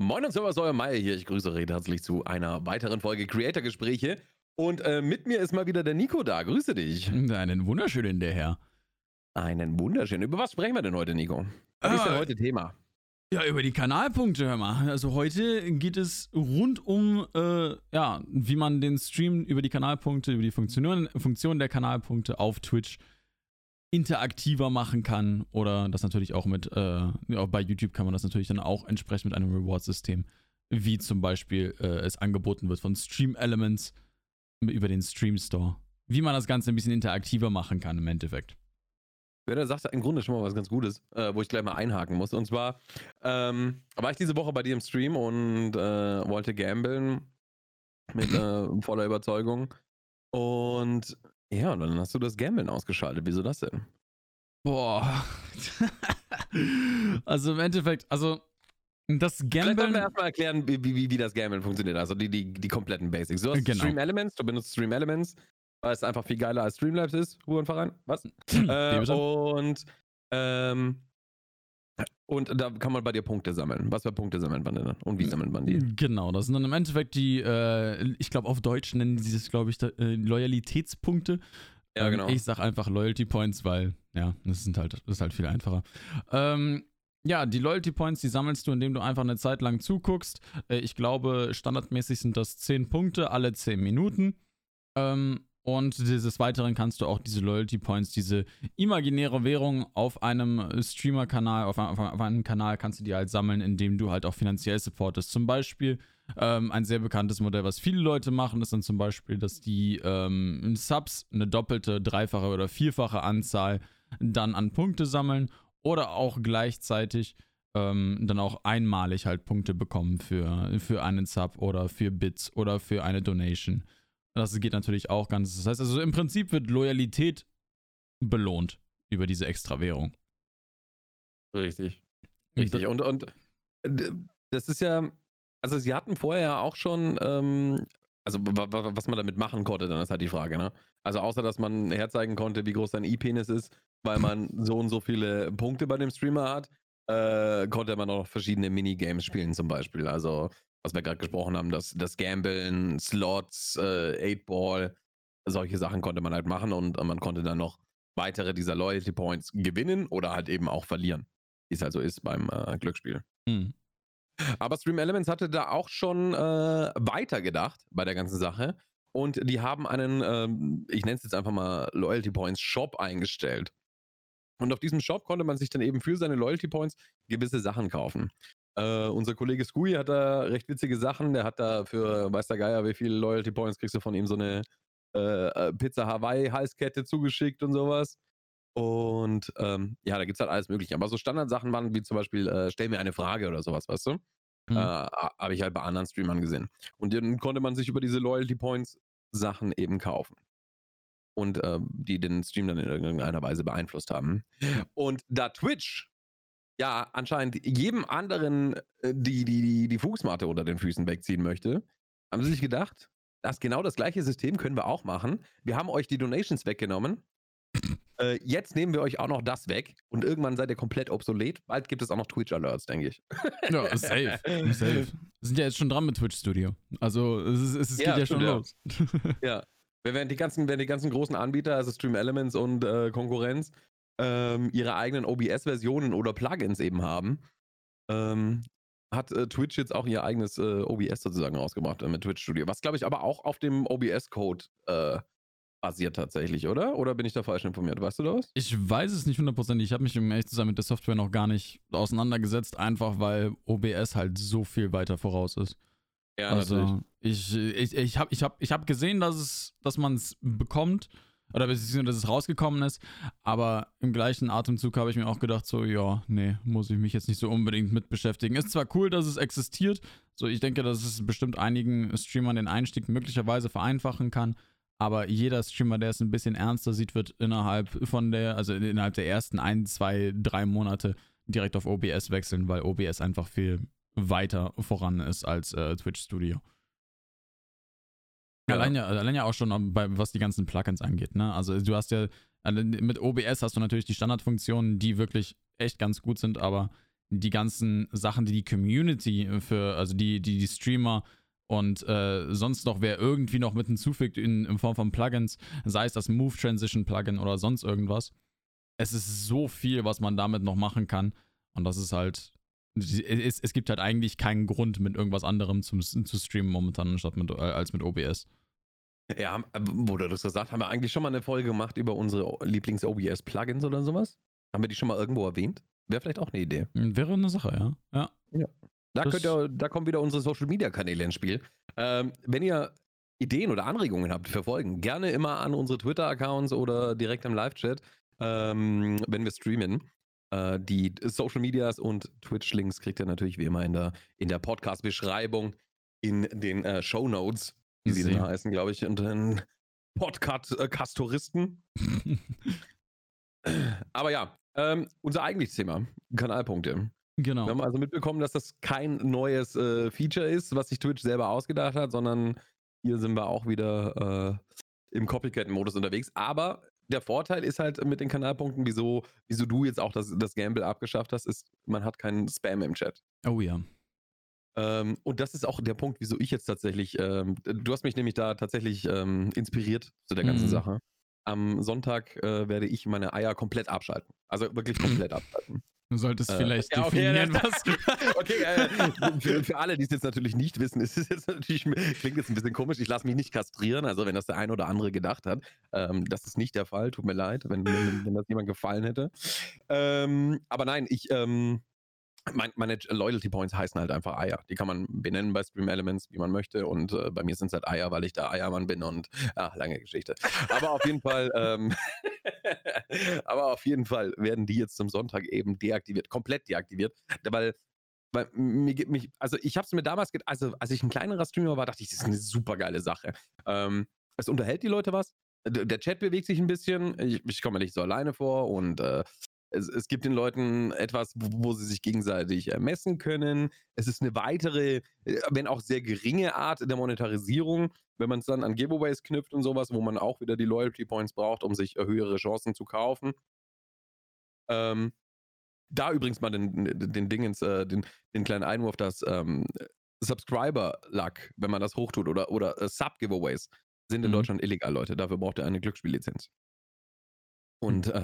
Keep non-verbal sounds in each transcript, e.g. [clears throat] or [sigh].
Moin und Servus, euer Meier hier. Ich grüße recht herzlich zu einer weiteren Folge Creator-Gespräche. Und äh, mit mir ist mal wieder der Nico da. Grüße dich. Einen wunderschönen der Herr. Einen wunderschönen. Über was sprechen wir denn heute, Nico? Was ist denn Ah, heute Thema? Ja, über die Kanalpunkte, hör mal. Also heute geht es rund um, äh, ja, wie man den Stream über die Kanalpunkte, über die Funktionen, Funktionen der Kanalpunkte auf Twitch interaktiver machen kann. Oder das natürlich auch mit, äh, ja, bei YouTube kann man das natürlich dann auch entsprechend mit einem Reward-System, wie zum Beispiel äh, es angeboten wird von Stream Elements über den Stream Store. Wie man das Ganze ein bisschen interaktiver machen kann im Endeffekt. Ja, da sagst du im Grunde schon mal was ganz Gutes, äh, wo ich gleich mal einhaken muss. Und zwar ähm, war ich diese Woche bei dir im Stream und äh, wollte gambeln mit äh, voller Überzeugung. Und ja, und dann hast du das Gambeln ausgeschaltet. Wieso das denn? Boah. [laughs] also im Endeffekt, also das Vielleicht Gambeln. wir erstmal erklären, wie, wie, wie das Gambeln funktioniert. Also die, die, die kompletten Basics. Du hast Genau. Stream Elements, du benutzt Stream Elements, weil es einfach viel geiler als Streamlabs ist. Hurenverein, was? [clears throat] Wie Äh, bitte? und, ähm, und da kann man bei dir Punkte sammeln. Was für Punkte sammelt man denn? Und wie sammelt man die? Genau, das sind dann im Endeffekt die, äh, ich glaube auf Deutsch nennen sie das, glaube ich, da, äh, Loyalitätspunkte. Ja, Ähm, genau. Ich sag einfach Loyalty Points, weil, ja, das sind halt, das ist halt viel einfacher. Ähm, ja, die Loyalty Points, die sammelst du, indem du einfach eine Zeit lang zuguckst. Äh, ich glaube, standardmäßig sind das 10 Punkte alle 10 Minuten. Ähm, und des Weiteren kannst du auch diese Loyalty Points, diese imaginäre Währung auf einem Streamer-Kanal, auf, einem- auf einem Kanal kannst du die halt sammeln, indem du halt auch finanziell supportest. Zum Beispiel ähm, ein sehr bekanntes Modell, was viele Leute machen, ist dann zum Beispiel, dass die ähm, Subs eine doppelte, dreifache oder vierfache Anzahl dann an Punkte sammeln oder auch gleichzeitig ähm, dann auch einmalig halt Punkte bekommen für, für einen Sub oder für Bits oder für eine Donation. Das geht natürlich auch ganz. Das heißt also, im Prinzip wird Loyalität belohnt über diese Extrawährung. Richtig. Richtig. Und, und das ist ja, also sie hatten vorher auch schon, ähm, also wa- wa- was man damit machen konnte, dann ist halt die Frage, ne? Also außer, dass man herzeigen konnte, wie groß sein E-Penis ist, weil man [laughs] so und so viele Punkte bei dem Streamer hat, äh, konnte man auch noch verschiedene Minigames spielen zum Beispiel. Also, was wir gerade gesprochen haben, das, das Gambeln, Slots, äh, 8-Ball, solche Sachen konnte man halt machen und man konnte dann noch weitere dieser Loyalty Points gewinnen oder halt eben auch verlieren wie es also ist beim äh, Glücksspiel. Hm. Aber Stream Elements hatte da auch schon äh, weitergedacht bei der ganzen Sache. Und die haben einen, ähm, ich nenne es jetzt einfach mal Loyalty Points Shop eingestellt. Und auf diesem Shop konnte man sich dann eben für seine Loyalty Points gewisse Sachen kaufen. Äh, unser Kollege Scooey hat da recht witzige Sachen. Der hat da für, weiß der Geier, wie viele Loyalty Points kriegst du von ihm so eine äh, äh, Pizza Hawaii Halskette zugeschickt und sowas. Und ähm, ja, da gibt es halt alles Mögliche. Aber so Standardsachen waren wie zum Beispiel, äh, stell mir eine Frage oder sowas, weißt du? Hm. Äh, Habe ich halt bei anderen Streamern gesehen. Und dann konnte man sich über diese Loyalty Points Sachen eben kaufen. Und äh, die den Stream dann in irgendeiner Weise beeinflusst haben. Und da Twitch ja anscheinend jedem anderen äh, die, die, die, die Fußmatte unter den Füßen wegziehen möchte, haben sie sich gedacht, das genau das gleiche System können wir auch machen. Wir haben euch die Donations weggenommen. Äh, jetzt nehmen wir euch auch noch das weg und irgendwann seid ihr komplett obsolet. Bald gibt es auch noch Twitch-Alerts, denke ich. Ja, safe. safe. [laughs] Wir sind ja jetzt schon dran mit Twitch Studio. Also es, ist, es, Ja, geht ja stimmt, schon ja. los. [laughs] Ja. Während die ganzen, während die ganzen großen Anbieter, also Stream Elements und äh, Konkurrenz, ähm, ihre eigenen OBS-Versionen oder Plugins eben haben, ähm, hat äh, Twitch jetzt auch ihr eigenes äh, OBS sozusagen rausgebracht äh, mit Twitch Studio. Was glaube ich aber auch auf dem OBS-Code äh, basiert tatsächlich, oder? Oder bin ich da falsch informiert? Weißt du das? Ich weiß es nicht hundertprozentig. Ich habe mich, um ehrlich zu sein, mit der Software noch gar nicht auseinandergesetzt, einfach weil OBS halt so viel weiter voraus ist. Ja, also ich, ich, ich habe ich hab, ich hab gesehen, dass, es, dass man es bekommt oder beziehungsweise, dass es rausgekommen ist, aber im gleichen Atemzug habe ich mir auch gedacht, so, ja, nee, muss ich mich jetzt nicht so unbedingt mit beschäftigen. Ist zwar cool, dass es existiert, so ich denke, dass es bestimmt einigen Streamern den Einstieg möglicherweise vereinfachen kann, aber jeder Streamer, der es ein bisschen ernster sieht, wird innerhalb von der, also innerhalb der ersten ein, zwei, drei Monate direkt auf OBS wechseln, weil OBS einfach viel weiter voran ist als äh, Twitch Studio. Ja. Allein, ja, allein ja auch schon, bei, was die ganzen Plugins angeht. Ne? Also du hast ja, mit OBS hast du natürlich die Standardfunktionen, die wirklich echt ganz gut sind, aber die ganzen Sachen, die die Community für, also die, die, die Streamer und äh, sonst noch wer irgendwie noch mit hinzufügt in, in Form von Plugins, sei es das Move Transition Plugin oder sonst irgendwas. Es ist so viel, was man damit noch machen kann. Und das ist halt. Es, es gibt halt eigentlich keinen Grund, mit irgendwas anderem zum, zu streamen momentan, anstatt mit, äh, als mit OBS. Ja, wo du das gesagt haben wir eigentlich schon mal eine Folge gemacht über unsere Lieblings-OBS-Plugins oder sowas? Haben wir die schon mal irgendwo erwähnt? Wäre vielleicht auch eine Idee. Wäre eine Sache, ja. Ja. ja. Da, könnt ihr, da kommen wieder unsere Social Media Kanäle ins Spiel. Ähm, wenn ihr Ideen oder Anregungen habt für Folgen, gerne immer an unsere Twitter-Accounts oder direkt im Live-Chat, ähm, wenn wir streamen. Äh, die Social Medias und Twitch-Links kriegt ihr natürlich wie immer in der, in der Podcast-Beschreibung, in den äh, Show Notes, wie sie denn heißen, glaube ich, und den Podcast-Kastoristen. [laughs] Aber ja, ähm, unser eigentliches Thema, Kanalpunkte. Genau. Wir haben also mitbekommen, dass das kein neues äh, Feature ist, was sich Twitch selber ausgedacht hat, sondern hier sind wir auch wieder äh, im Copycat-Modus unterwegs. Aber der Vorteil ist halt mit den Kanalpunkten, wieso, wieso du jetzt auch das, das Gamble abgeschafft hast, ist, man hat keinen Spam im Chat. Oh ja. Ähm, und das ist auch der Punkt, wieso ich jetzt tatsächlich, ähm, du hast mich nämlich da tatsächlich ähm, inspiriert zu der ganzen mhm. Sache. Am Sonntag äh, werde ich meine Eier komplett abschalten. Also wirklich komplett [laughs] abschalten. Du solltest äh, vielleicht ja, okay, definieren, was. [laughs] okay, äh, für, für, alle, die es jetzt natürlich nicht wissen, ist es jetzt natürlich, klingt jetzt ein bisschen komisch. Ich lasse mich nicht kastrieren. Also, wenn das der ein oder andere gedacht hat, ähm, das ist nicht der Fall. Tut mir leid, wenn, wenn, wenn das jemand gefallen hätte. Ähm, aber nein, ich, ähm, mein, meine Loyalty Points heißen halt einfach Eier. Die kann man benennen bei Stream Elements, wie man möchte. Und äh, bei mir sind es halt Eier, weil ich der Eiermann bin und ach, lange Geschichte. Aber auf jeden Fall, ähm, [laughs] aber auf jeden Fall werden die jetzt zum Sonntag eben deaktiviert, komplett deaktiviert, weil weil mir gibt mich, also ich habe es mir damals, also als ich ein kleinerer Streamer war, dachte ich, das ist eine super geile Sache. Ähm, es unterhält die Leute was. Der Chat bewegt sich ein bisschen. Ich, ich komme nicht so alleine vor und äh, es, es, gibt den Leuten etwas, wo, wo sie sich gegenseitig ermessen können. Es ist eine weitere, äh, wenn auch sehr geringe Art der Monetarisierung, wenn man es dann an Giveaways knüpft und sowas, wo man auch wieder die Loyalty Points braucht, um sich höhere Chancen zu kaufen. Ähm, da übrigens mal den, den Dingens, äh, den, den kleinen Einwurf, dass ähm, Subscriber-Luck, wenn man das hochtut, oder, oder äh, Sub-Giveaways, sind in mhm. Deutschland illegal, Leute. Dafür braucht ihr eine Glücksspiellizenz. Und äh,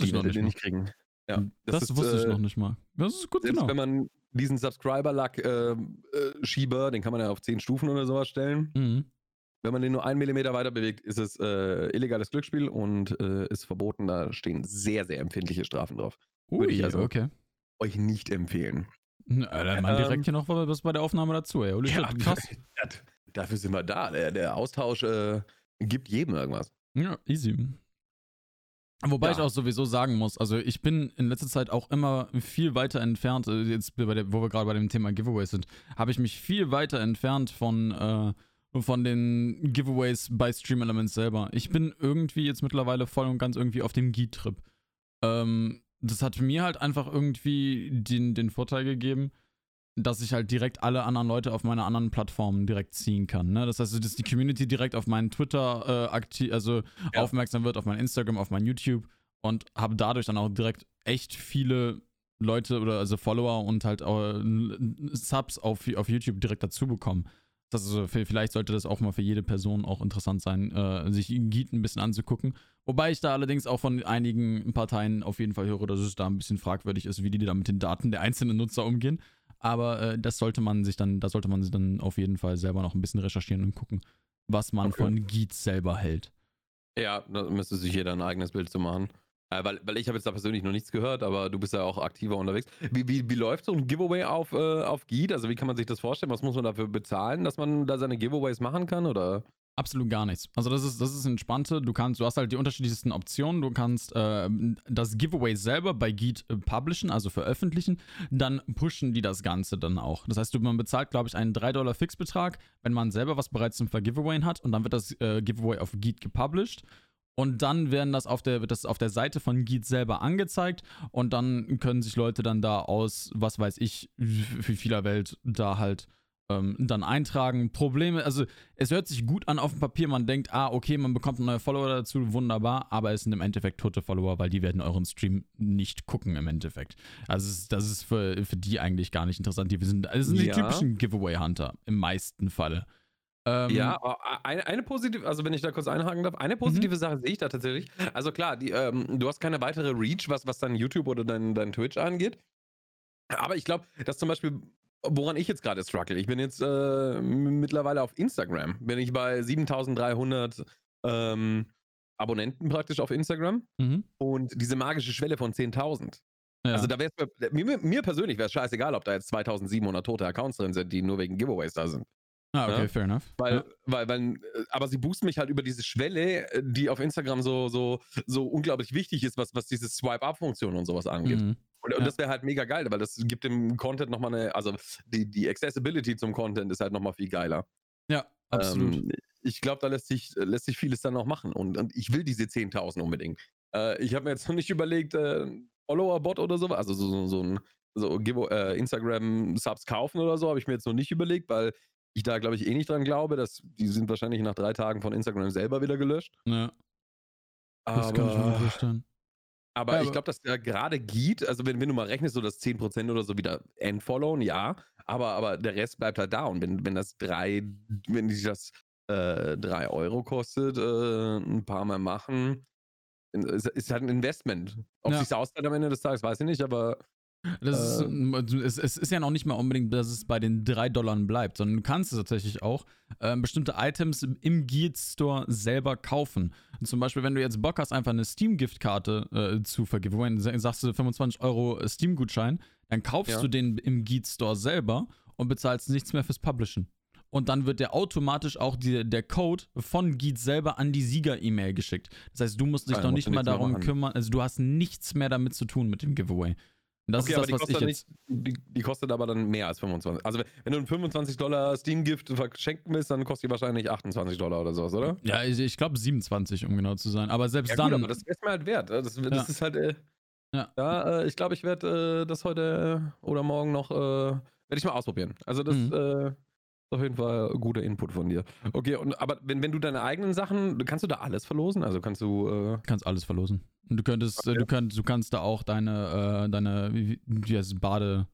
die werdet ihr nicht kriegen. Ja, das, das ist, wusste äh, ich noch nicht mal. Das ist gut, selbst genau. wenn man diesen Subscriber-Luck-Schieber, ähm, äh, den kann man ja auf 10 Stufen oder sowas stellen. Mhm. Wenn man den nur einen Millimeter weiter bewegt, ist es äh, illegales Glücksspiel und äh, ist verboten. Da stehen sehr, sehr empfindliche Strafen drauf. Ui, Würde ich also okay. euch nicht empfehlen. Na, dann mal direkt ähm, hier noch was bei der Aufnahme dazu, ey. Holy ja, krass. [laughs] Dafür sind wir da. Der, der Austausch äh, gibt jedem irgendwas. Ja, easy. Wobei ja. ich auch sowieso sagen muss, also ich bin in letzter Zeit auch immer viel weiter entfernt, äh, jetzt der, wo wir gerade bei dem Thema Giveaways sind, habe ich mich viel weiter entfernt von, äh, von den Giveaways bei Stream Elements selber. Ich bin irgendwie jetzt mittlerweile voll und ganz irgendwie auf dem Geek-Trip. Ähm, das hat mir halt einfach irgendwie den, den Vorteil gegeben, dass ich halt direkt alle anderen Leute auf meine anderen Plattformen direkt ziehen kann. Ne? Das heißt, dass die Community direkt auf meinen Twitter äh, aktiv, also ja. aufmerksam wird, auf mein Instagram, auf mein YouTube und habe dadurch dann auch direkt echt viele Leute oder also Follower und halt auch Subs auf, auf YouTube direkt dazu bekommen. Das also vielleicht sollte das auch mal für jede Person auch interessant sein, äh, sich Geet ein bisschen anzugucken. Wobei ich da allerdings auch von einigen Parteien auf jeden Fall höre, dass es da ein bisschen fragwürdig ist, wie die da mit den Daten der einzelnen Nutzer umgehen. Aber äh, das sollte man sich dann, da sollte man sich dann auf jeden Fall selber noch ein bisschen recherchieren und gucken, was man okay. von Geets selber hält. Ja, da müsste sich jeder ein eigenes Bild zu machen. Äh, weil, weil ich habe jetzt da persönlich noch nichts gehört, aber du bist ja auch aktiver unterwegs. Wie, wie, wie läuft so ein Giveaway auf, äh, auf Geet? Also wie kann man sich das vorstellen? Was muss man dafür bezahlen, dass man da seine Giveaways machen kann? Oder? Absolut gar nichts. Also das ist, das ist entspannte. Du kannst, du hast halt die unterschiedlichsten Optionen. Du kannst äh, das Giveaway selber bei Geet äh, publishen, also veröffentlichen. Dann pushen die das Ganze dann auch. Das heißt, man bezahlt, glaube ich, einen 3 Dollar Fixbetrag, wenn man selber was bereits zum Vergiveawayen hat. Und dann wird das äh, Giveaway auf Geet gepublished. Und dann werden das auf der, wird das auf der Seite von Geet selber angezeigt und dann können sich Leute dann da aus, was weiß ich, wie vieler Welt da halt ähm, dann eintragen. Probleme, also es hört sich gut an auf dem Papier, man denkt, ah, okay, man bekommt neue Follower dazu, wunderbar, aber es sind im Endeffekt tote Follower, weil die werden euren Stream nicht gucken im Endeffekt. Also das ist für, für die eigentlich gar nicht interessant. Die sind, also sind ja. die typischen Giveaway-Hunter im meisten Falle. Ähm, ja, eine, eine, positive, also wenn ich da kurz einhaken darf, eine positive mhm. Sache sehe ich da tatsächlich. Also klar, die, ähm, du hast keine weitere Reach, was, was dein YouTube oder dein, dein Twitch angeht. Aber ich glaube, dass zum Beispiel woran ich jetzt gerade struggle. Ich bin jetzt äh, mittlerweile auf Instagram. Bin ich bei 7300 ähm, Abonnenten praktisch auf Instagram mhm. und diese magische Schwelle von 10.000. Ja. Also da wäre mir, mir, persönlich wäre es scheißegal, ob da jetzt 2700 tote Accounts drin sind, die nur wegen Giveaways da sind. Ah, okay, ja? fair enough. Weil, ja. weil, weil, äh, aber sie boosten mich halt über diese Schwelle, äh, die auf Instagram so, so, so unglaublich wichtig ist, was, was diese Swipe-Up-Funktion und sowas angeht. Mhm. Und, und das wäre halt mega geil, weil das gibt dem Content nochmal eine, also die, die Accessibility zum Content ist halt nochmal viel geiler. Ja, absolut. Ähm, ich glaube, da lässt sich, lässt sich vieles dann noch machen und, und ich will diese 10.000 unbedingt. Äh, ich habe mir jetzt noch nicht überlegt, äh, Follower-Bot oder so, also so, so, so ein so äh, Instagram-Subs kaufen oder so, habe ich mir jetzt noch nicht überlegt, weil ich da, glaube ich, eh nicht dran glaube, dass die sind wahrscheinlich nach drei Tagen von Instagram selber wieder gelöscht. Ja. Das aber, kann ich mir vorstellen. Aber, aber ich glaube, dass der gerade geht, also wenn, wenn du mal rechnest, so dass 10% oder so wieder entfollowen, ja, aber, aber der Rest bleibt halt da. Und wenn, wenn das drei, wenn sich das äh, drei Euro kostet, äh, ein paar Mal machen, ist, ist halt ein Investment. Ob ja. sich auszahlt am Ende des Tages, weiß ich nicht, aber das äh, ist, es, es, ist ja noch nicht mal unbedingt, dass es bei den 3 Dollar bleibt, sondern du kannst es tatsächlich auch äh, bestimmte Items im Guild Store selber kaufen. zum Beispiel, wenn du jetzt Bock hast, einfach eine Steam-Giftkarte äh, zu vergeben, sagst du 25 Euro Steam-Gutschein, dann kaufst ja. du den im Guild Store selber und bezahlst nichts mehr fürs Publishen. Und dann wird der automatisch auch die, der Code von Geet selber an die Sieger-E-Mail geschickt. Das heißt, du musst dich ja, noch nicht mal darum kümmern, also du hast nichts mehr damit zu tun mit dem Giveaway. Das okay, ist das, ich jetzt. Nicht, die, die, kostet aber dann mehr als 25. Also, wenn du ein 25 Dollar Steam-Gift verschenken willst, dann kostet die wahrscheinlich 28 Dollar oder sowas, oder? Ja, ich, ich glaube 27, um genau zu sein. Aber selbst ja, dann. Gut, aber das ist mir halt wert. Das, das ja. ist halt. Äh, ja. ja äh, ich glaube, ich werde äh, das heute oder morgen noch. Äh, werde ich mal ausprobieren. Also, das. Mhm. Auf jeden Fall guter Input von dir. Okay, und aber wenn, wenn du deine eigenen Sachen, kannst du da alles verlosen? Also kannst du. Äh kannst alles verlosen. Und du könntest, okay. du könntest, du kannst da auch deine, äh, deine, wie, wie heißt es, Bade.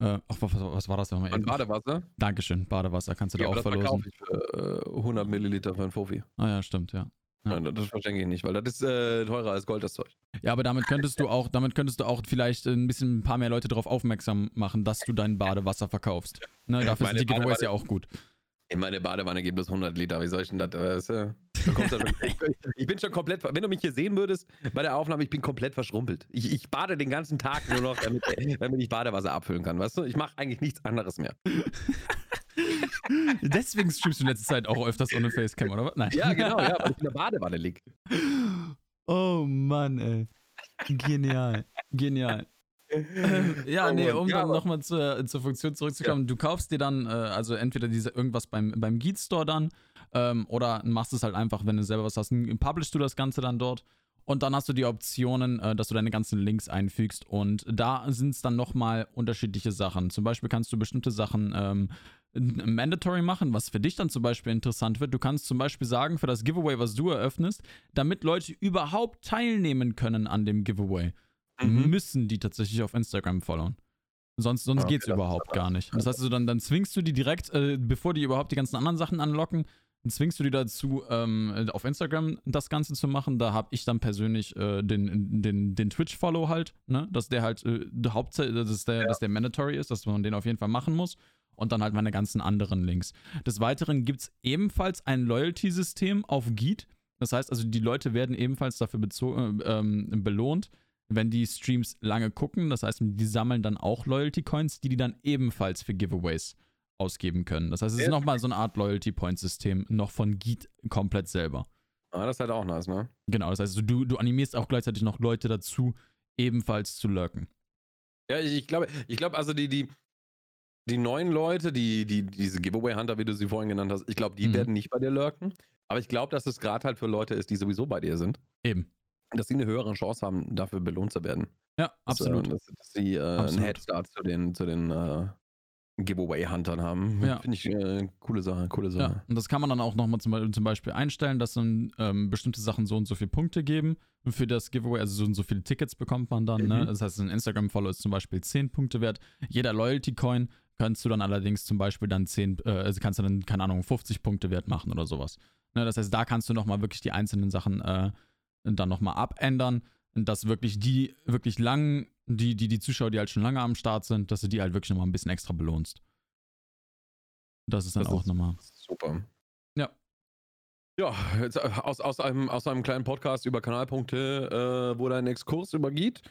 Äh, ach, was, was war das nochmal? Ein Badewasser? Dankeschön, Badewasser kannst du ja, da auch verlosen. Ich für, äh, 100 Milliliter für ein Fofi. Ah ja, stimmt, ja. Ja. Nein, das verschenke ich nicht, weil das ist äh, teurer als Gold, das Zeug. Ja, aber damit könntest du auch, damit könntest du auch vielleicht ein bisschen ein paar mehr Leute darauf aufmerksam machen, dass du dein Badewasser verkaufst. Ne, dafür sind die Giveaways ja auch gut. In meine Badewanne geht bloß 100 Liter. Wie soll ich denn das? Äh, [laughs] ich bin schon komplett. Wenn du mich hier sehen würdest bei der Aufnahme, ich bin komplett verschrumpelt. Ich, ich bade den ganzen Tag nur noch, damit, damit ich Badewasser abfüllen kann. Weißt du? Ich mache eigentlich nichts anderes mehr. [laughs] Deswegen streamst du in letzter Zeit auch öfters ohne Facecam, oder was? Nein. Ja, genau, ja, weil [laughs] ich in der Badewanne liege. Oh Mann, ey. Genial. Genial. Ähm, ja, oh, nee, um ja, dann nochmal zur, zur Funktion zurückzukommen. Ja. Du kaufst dir dann, äh, also entweder diese irgendwas beim, beim Geet Store dann ähm, oder machst es halt einfach, wenn du selber was hast, publishst du das Ganze dann dort. Und dann hast du die Optionen, äh, dass du deine ganzen Links einfügst. Und da sind es dann nochmal unterschiedliche Sachen. Zum Beispiel kannst du bestimmte Sachen ähm, mandatory machen, was für dich dann zum Beispiel interessant wird. Du kannst zum Beispiel sagen, für das Giveaway, was du eröffnest, damit Leute überhaupt teilnehmen können an dem Giveaway mhm. müssen die tatsächlich auf Instagram followen. Sonst, sonst okay, geht es überhaupt gar nicht. Das heißt also, dann, dann zwingst du die direkt, äh, bevor die überhaupt die ganzen anderen Sachen anlocken, dann zwingst du die dazu, ähm, auf Instagram das Ganze zu machen. Da habe ich dann persönlich äh, den, den, den Twitch-Follow halt, ne? dass der halt äh, Hauptzeit, dass der, ja. dass der mandatory ist, dass man den auf jeden Fall machen muss. Und dann halt meine ganzen anderen Links. Des Weiteren gibt es ebenfalls ein Loyalty-System auf Geet. Das heißt also, die Leute werden ebenfalls dafür ähm, belohnt, wenn die Streams lange gucken. Das heißt, die sammeln dann auch Loyalty-Coins, die die dann ebenfalls für Giveaways ausgeben können. Das heißt, es ist nochmal so eine Art Loyalty-Point-System, noch von Geet komplett selber. Ah, das ist halt auch nice, ne? Genau, das heißt, du, du animierst auch gleichzeitig noch Leute dazu, ebenfalls zu lurken. Ja, ich, ich glaube, ich glaube, also die, die, die neuen Leute, die, die, diese Giveaway-Hunter, wie du sie vorhin genannt hast, ich glaube, die mhm. werden nicht bei dir lurken. Aber ich glaube, dass es gerade halt für Leute ist, die sowieso bei dir sind. Eben dass sie eine höhere Chance haben, dafür belohnt zu werden. Ja, absolut. Dass, dass sie äh, absolut. einen Headstart zu den, zu den, äh, Giveaway-Huntern haben. Ja. [laughs] Finde ich äh, coole Sache, coole Sache. Ja, und das kann man dann auch nochmal zum, Beispiel- zum Beispiel einstellen, dass dann ähm, bestimmte Sachen so und so viele Punkte geben für das Giveaway. Also so und so viele Tickets bekommt man dann. Ne? Mhm. Das heißt, ein Instagram-Follow ist zum Beispiel 10 Punkte wert. Jeder Loyalty-Coin kannst du dann allerdings zum Beispiel dann 10, äh, also kannst du dann, keine Ahnung, 50 Punkte wert machen oder sowas. Ne? Das heißt, da kannst du nochmal wirklich die einzelnen Sachen äh, dann nochmal abändern. Und dass wirklich die wirklich lang, die, die, die Zuschauer, die halt schon lange am Start sind, dass du die halt wirklich nochmal ein bisschen extra belohnst. Das ist dann Das auch ist- nochmal. Super. Ja. Ja, jetzt, äh, aus, aus, einem, aus einem kleinen Podcast über Kanalpunkte äh, wurde ein Exkurs über Git.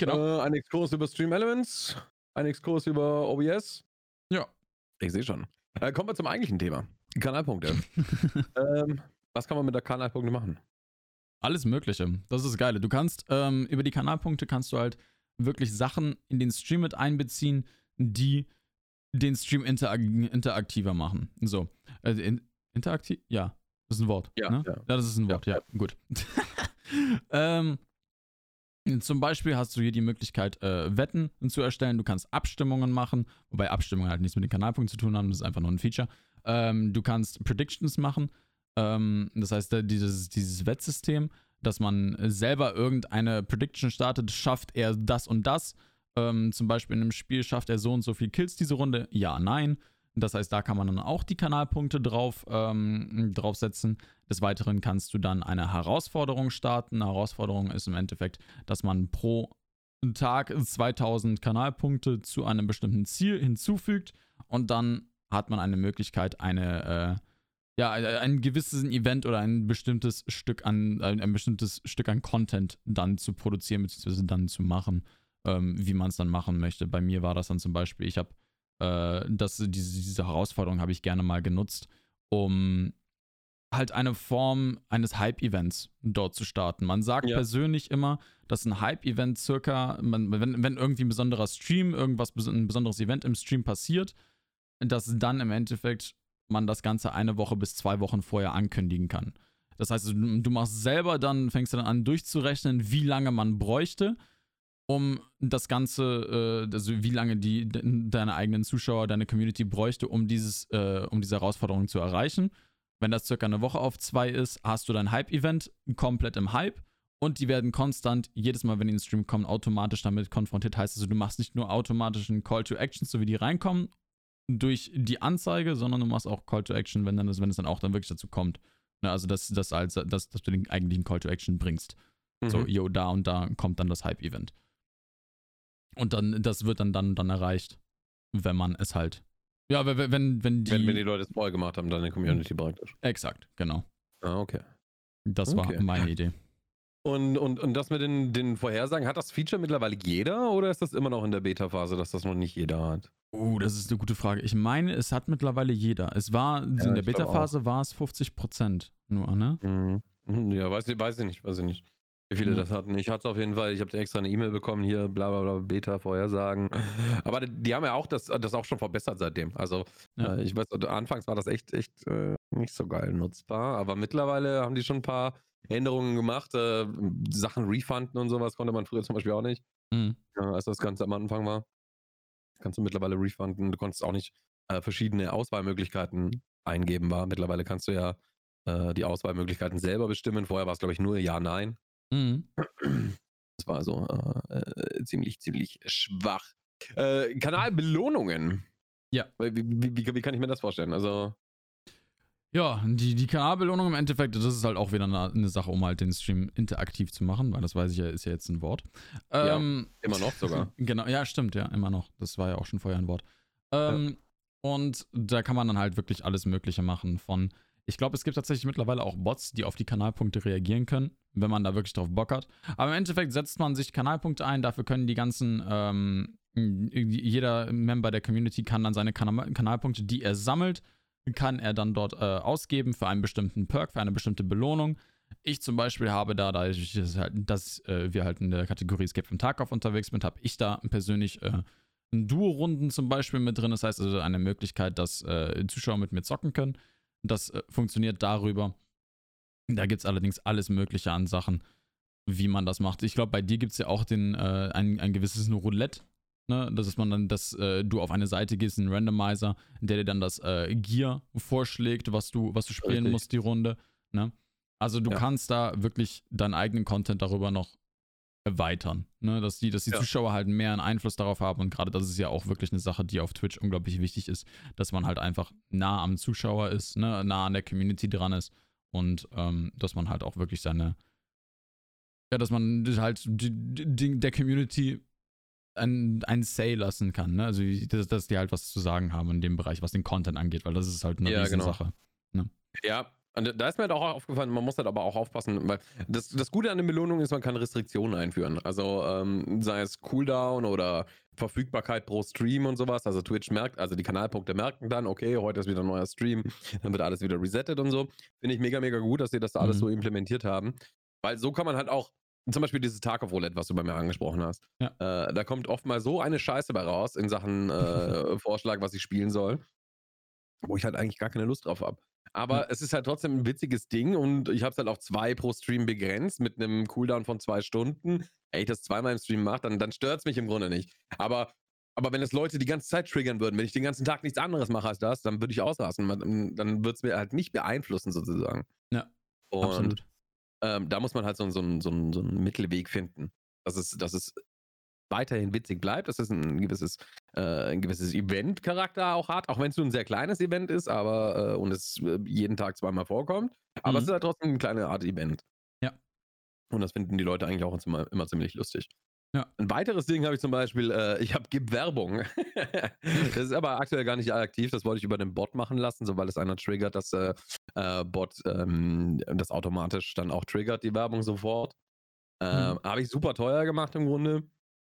Äh, ein Exkurs über Stream Elements. Ein Exkurs über OBS. Ja. Ich sehe schon. Äh, kommen wir zum eigentlichen Thema. Kanalpunkte. [laughs] ähm, was kann man mit der Kanalpunkte machen? Alles Mögliche. Das ist das Geile. Du kannst ähm, über die Kanalpunkte kannst du halt wirklich Sachen in den Stream mit einbeziehen, die den Stream interag interaktiver machen. So. Also in, interaktiv? Ja. Das ist ein Wort. Ja, ne? ja. das ist ein Ja, Wort. Ja, gut. [laughs] ähm, zum Beispiel hast du hier die Möglichkeit, äh, Wetten zu erstellen. Du kannst Abstimmungen machen, wobei Abstimmungen halt nichts mit den Kanalpunkten zu tun haben. Das ist einfach nur ein Feature. Ähm, du kannst Predictions machen. Ähm, das heißt, äh, dieses, dieses Wettsystem, dass man selber irgendeine Prediction startet, schafft er das und das. Ähm, zum Beispiel in einem Spiel schafft er so und so viel Kills diese Runde. Ja, nein. Das heißt, da kann man dann auch die Kanalpunkte drauf, ähm, draufsetzen. Des Weiteren kannst du dann eine Herausforderung starten. Eine Herausforderung ist im Endeffekt, dass man pro Tag 2000 Kanalpunkte zu einem bestimmten Ziel hinzufügt und dann hat man eine Möglichkeit, eine, äh, ja, ein, gewisses Event oder ein bestimmtes Stück an, ein bestimmtes Stück an Content dann zu produzieren, beziehungsweise dann zu machen, ähm, wie man es dann machen möchte. Bei mir war das dann zum Beispiel, ich habe äh, das, diese, diese Herausforderung habe ich gerne mal genutzt, um halt eine Form eines Hype-Events dort zu starten. Man sagt Ja. persönlich immer, dass ein Hype-Event circa, man, wenn, wenn irgendwie ein besonderer Stream, irgendwas, ein besonderes Event im Stream passiert, dass dann im Endeffekt man das Ganze eine Woche bis zwei Wochen vorher ankündigen kann. Das heißt, du, du machst selber dann, fängst du dann an durchzurechnen, wie lange man bräuchte, um das Ganze, äh, also wie lange die de, deine eigenen Zuschauer, deine Community bräuchte, um dieses, äh, um diese Herausforderung zu erreichen. Wenn das circa eine Woche auf zwei ist, hast du dein Hype-Event komplett im Hype und die werden konstant, jedes Mal, wenn die in den Stream kommen, automatisch damit konfrontiert. Heißt also, du machst nicht nur automatisch einen Call to Action, so wie die reinkommen, durch die Anzeige, sondern du machst auch Call to Action, wenn, dann, das- wenn es dann auch dann wirklich dazu kommt. Ne, also, dass, dass, als, dass, dass du den eigentlichen Call to Action bringst. So, Mhm. yo, da und da kommt dann das Hype-Event. Und dann, das wird dann, dann, dann erreicht, wenn man es halt. Ja, wenn, wenn, wenn die. wenn, wenn die Leute es vorher gemacht haben, dann eine Community praktisch. exakt, genau. Ah, okay. Das Okay. war meine Idee. Und, und, und das mit den, den Vorhersagen, hat das Feature mittlerweile jeder oder ist das immer noch in der Beta-Phase, dass das noch nicht jeder hat? Oh, das ist eine gute Frage. Ich meine, es hat mittlerweile jeder. Es war, in der Beta-Phase war es 50% nur, ne? Mhm. Ja, weiß ich, weiß ich nicht, weiß ich nicht. Wie viele Ja. das hatten. Ich hatte es auf jeden Fall, ich habe extra eine E-Mail bekommen, hier bla bla bla, Beta, Vorhersagen. [laughs] Aber die, haben ja auch das, das auch schon verbessert seitdem. Also Ja. äh, ich weiß, anfangs war das echt, echt äh, nicht so geil nutzbar, aber mittlerweile haben die schon ein paar Änderungen gemacht. Äh, Sachen refunden und sowas konnte man früher zum Beispiel auch nicht, Mhm. äh, als das Ganze am Anfang war. Kannst du mittlerweile refunden. Du konntest auch nicht äh, verschiedene Auswahlmöglichkeiten eingeben war. Mittlerweile kannst du ja äh, die Auswahlmöglichkeiten selber bestimmen. Vorher war es, glaube ich, nur Ja, Nein. Mhm. Das war also äh, äh, ziemlich, ziemlich schwach. Äh, Kanalbelohnungen. Ja. Wie, wie, wie, wie kann ich mir das vorstellen? Also, Ja, die, die Kanalbelohnung im Endeffekt, das ist halt auch wieder eine, eine Sache, um halt den Stream interaktiv zu machen, weil das weiß ich ja, ist ja jetzt ein Wort. Ja, Ähm, immer noch sogar. [laughs] Genau, ja, stimmt, ja, immer noch. Das war ja auch schon vorher ein Wort. Ähm, Und da kann man dann halt wirklich alles Mögliche machen. Von, ich glaube, es gibt tatsächlich mittlerweile auch Bots, die auf die Kanalpunkte reagieren können, wenn man da wirklich drauf Bock hat. Aber im Endeffekt setzt man sich Kanalpunkte ein, dafür können die ganzen, ähm, jeder Member der Community kann dann seine Kana Kanalpunkte, die er sammelt, kann er dann dort äh, ausgeben für einen bestimmten Perk, für eine bestimmte Belohnung. Ich zum Beispiel habe da, da ich, das halt, dass äh, wir halt in der Kategorie Escape from Tarkov unterwegs sind, habe ich da persönlich äh, Duo-Runden zum Beispiel mit drin. Das heißt also eine Möglichkeit, dass äh, Zuschauer mit mir zocken können. Das äh, funktioniert darüber. Da gibt es allerdings alles Mögliche an Sachen, wie man das macht. Ich glaube, bei dir gibt es ja auch den, äh, ein, ein gewisses Roulette. Ne? Das ist man dann, dass äh, du auf eine Seite gehst, einen Randomizer, der dir dann das äh, Gear vorschlägt, was du, was du spielen Richtig. musst, die Runde. Ne? Also du ja. kannst da wirklich deinen eigenen Content darüber noch erweitern. Ne? Dass die, dass die ja. Zuschauer halt mehr einen Einfluss darauf haben. Und gerade das ist ja auch wirklich eine Sache, die auf Twitch unglaublich wichtig ist, dass man halt einfach nah am Zuschauer ist, ne? nah an der Community dran ist und ähm, dass man halt auch wirklich seine, ja, dass man halt die, die, der Community ein, ein Say lassen kann, ne? Also dass, dass die halt was zu sagen haben in dem Bereich, was den Content angeht, weil das ist halt eine ja, genau. Sache. Ne? Ja, und da ist mir halt auch aufgefallen, man muss halt aber auch aufpassen, weil das, das Gute an der Belohnung ist, man kann Restriktionen einführen. Also ähm, sei es Cooldown oder Verfügbarkeit pro Stream und sowas. Also Twitch merkt, also die Kanalpunkte merken dann, okay, heute ist wieder ein neuer Stream, dann wird alles wieder resettet und so. Finde ich mega, mega gut, dass sie das da alles mhm. so implementiert haben. Weil so kann man halt auch, zum Beispiel dieses Tarkov Roulette, was du bei mir angesprochen hast. Ja. Äh, da kommt oft mal so eine Scheiße bei raus in Sachen äh, [laughs] Vorschlag, was ich spielen soll, wo ich halt eigentlich gar keine Lust drauf habe. Aber mhm. es ist halt trotzdem ein witziges Ding und ich habe es halt auf zwei pro Stream begrenzt mit einem Cooldown von zwei Stunden. Wenn ich das zweimal im Stream mache, dann, dann stört es mich im Grunde nicht. Aber, aber wenn es Leute die ganze Zeit triggern würden, wenn ich den ganzen Tag nichts anderes mache als das, dann würde ich ausrasten. Dann würde es mir halt nicht beeinflussen, sozusagen. Ja. Und, absolut. Ähm, da muss man halt so, so, so, so einen Mittelweg finden. Dass es, dass es weiterhin witzig bleibt, dass es ein gewisses, äh, ein gewisses Event-Charakter auch hat, auch wenn es nur ein sehr kleines Event ist, aber äh, und es äh, jeden Tag zweimal vorkommt. Aber mhm. es ist halt trotzdem eine kleine Art Event. Ja. Und das finden die Leute eigentlich auch immer, immer ziemlich lustig. Ja. Ein weiteres Ding habe ich zum Beispiel, äh, ich habe Gib Werbung. [laughs] das ist aber aktuell gar nicht aktiv. Das wollte ich über den Bot machen lassen, sobald es einer triggert, dass äh, äh, Bot ähm, das automatisch dann auch triggert, die Werbung sofort. Ähm, mhm. Habe ich super teuer gemacht im Grunde.